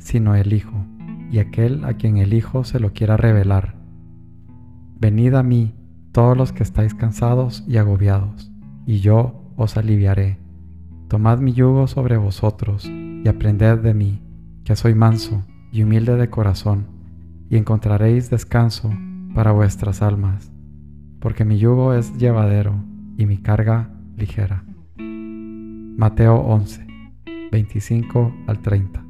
sino el Hijo, y aquel a quien el Hijo se lo quiera revelar. Venid a mí, todos los que estáis cansados y agobiados, y yo os aliviaré. Tomad mi yugo sobre vosotros, y aprended de mí, que soy manso y humilde de corazón, y encontraréis descanso para vuestras almas, porque mi yugo es llevadero y mi carga ligera. Mateo 11, 25 al 30.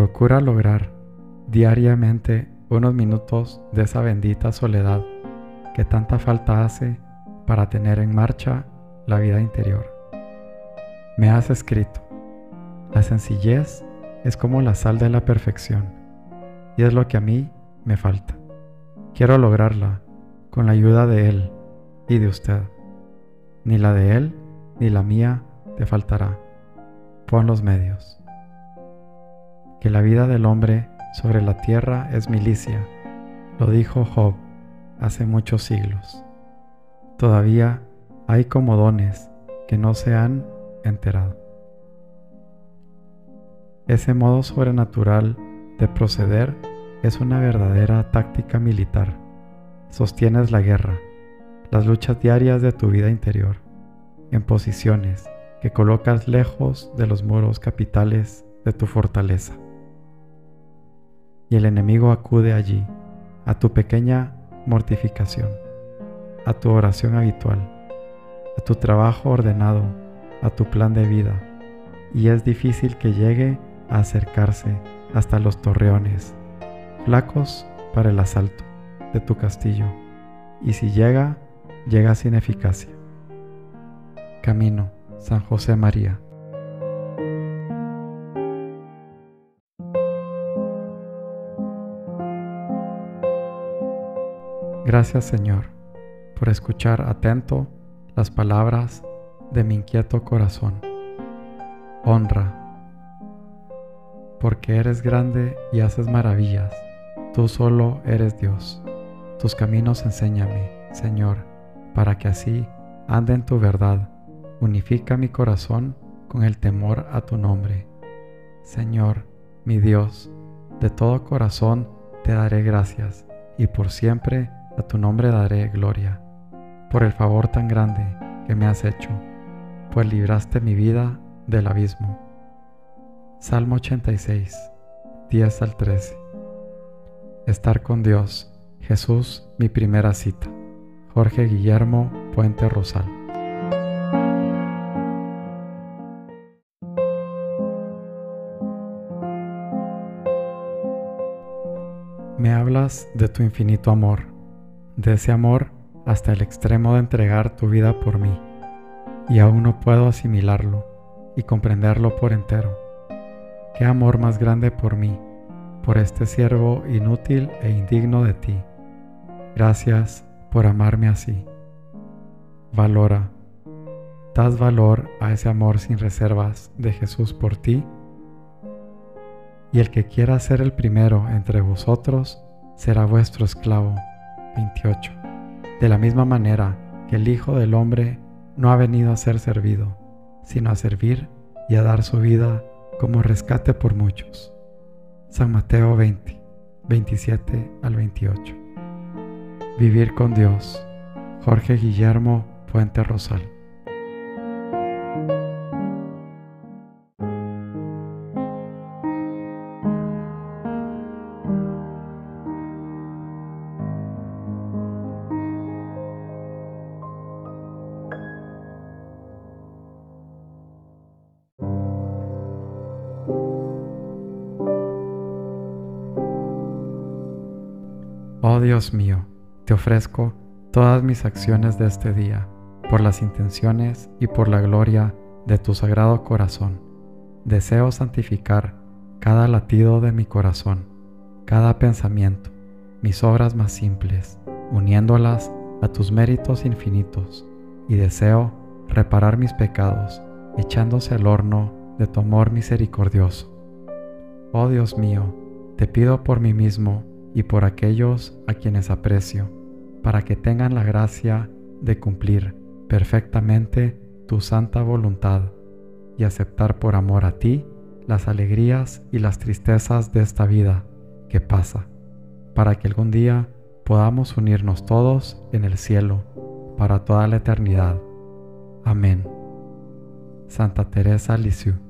Procura lograr diariamente unos minutos de esa bendita soledad que tanta falta hace para tener en marcha la vida interior. Me has escrito, la sencillez es como la sal de la perfección y es lo que a mí me falta. Quiero lograrla con la ayuda de Él y de usted. Ni la de Él ni la mía te faltará. Pon los medios que la vida del hombre sobre la tierra es milicia, lo dijo Job hace muchos siglos. Todavía hay comodones que no se han enterado. Ese modo sobrenatural de proceder es una verdadera táctica militar. Sostienes la guerra, las luchas diarias de tu vida interior, en posiciones que colocas lejos de los muros capitales de tu fortaleza y el enemigo acude allí, a tu pequeña mortificación, a tu oración habitual, a tu trabajo ordenado, a tu plan de vida, y es difícil que llegue a acercarse hasta los torreones, flacos para el asalto de tu castillo, y si llega, llega sin eficacia. Camino, San José María. Gracias Señor por escuchar atento las palabras de mi inquieto corazón. Honra, porque eres grande y haces maravillas. Tú solo eres Dios. Tus caminos enséñame, Señor, para que así ande en tu verdad. Unifica mi corazón con el temor a tu nombre. Señor, mi Dios, de todo corazón te daré gracias y por siempre a tu nombre daré gloria, por el favor tan grande que me has hecho, pues libraste mi vida del abismo. Salmo 86, 10 al 13. Estar con Dios, Jesús, mi primera cita. Jorge Guillermo Puente Rosal. Me hablas de tu infinito amor de ese amor hasta el extremo de entregar tu vida por mí, y aún no puedo asimilarlo y comprenderlo por entero. ¿Qué amor más grande por mí, por este siervo inútil e indigno de ti? Gracias por amarme así. Valora, das valor a ese amor sin reservas de Jesús por ti. y el que quiera ser el primero entre vosotros será vuestro esclavo. 28. De la misma manera que el Hijo del Hombre no ha venido a ser servido, sino a servir y a dar su vida como rescate por muchos. San Mateo 20, 27 al 28. Vivir con Dios. Jorge Guillermo Puente Rosal. Oh Dios mío, te ofrezco todas mis acciones de este día, por las intenciones y por la gloria de tu sagrado corazón. Deseo santificar cada latido de mi corazón, cada pensamiento, mis obras más simples, uniéndolas a tus méritos infinitos, y deseo reparar mis pecados, echándose al horno de tu amor misericordioso. Oh Dios mío, te pido por mí mismo, y por aquellos a quienes aprecio, para que tengan la gracia de cumplir perfectamente tu santa voluntad y aceptar por amor a ti las alegrías y las tristezas de esta vida que pasa, para que algún día podamos unirnos todos en el cielo para toda la eternidad. Amén. Santa Teresa Lisieux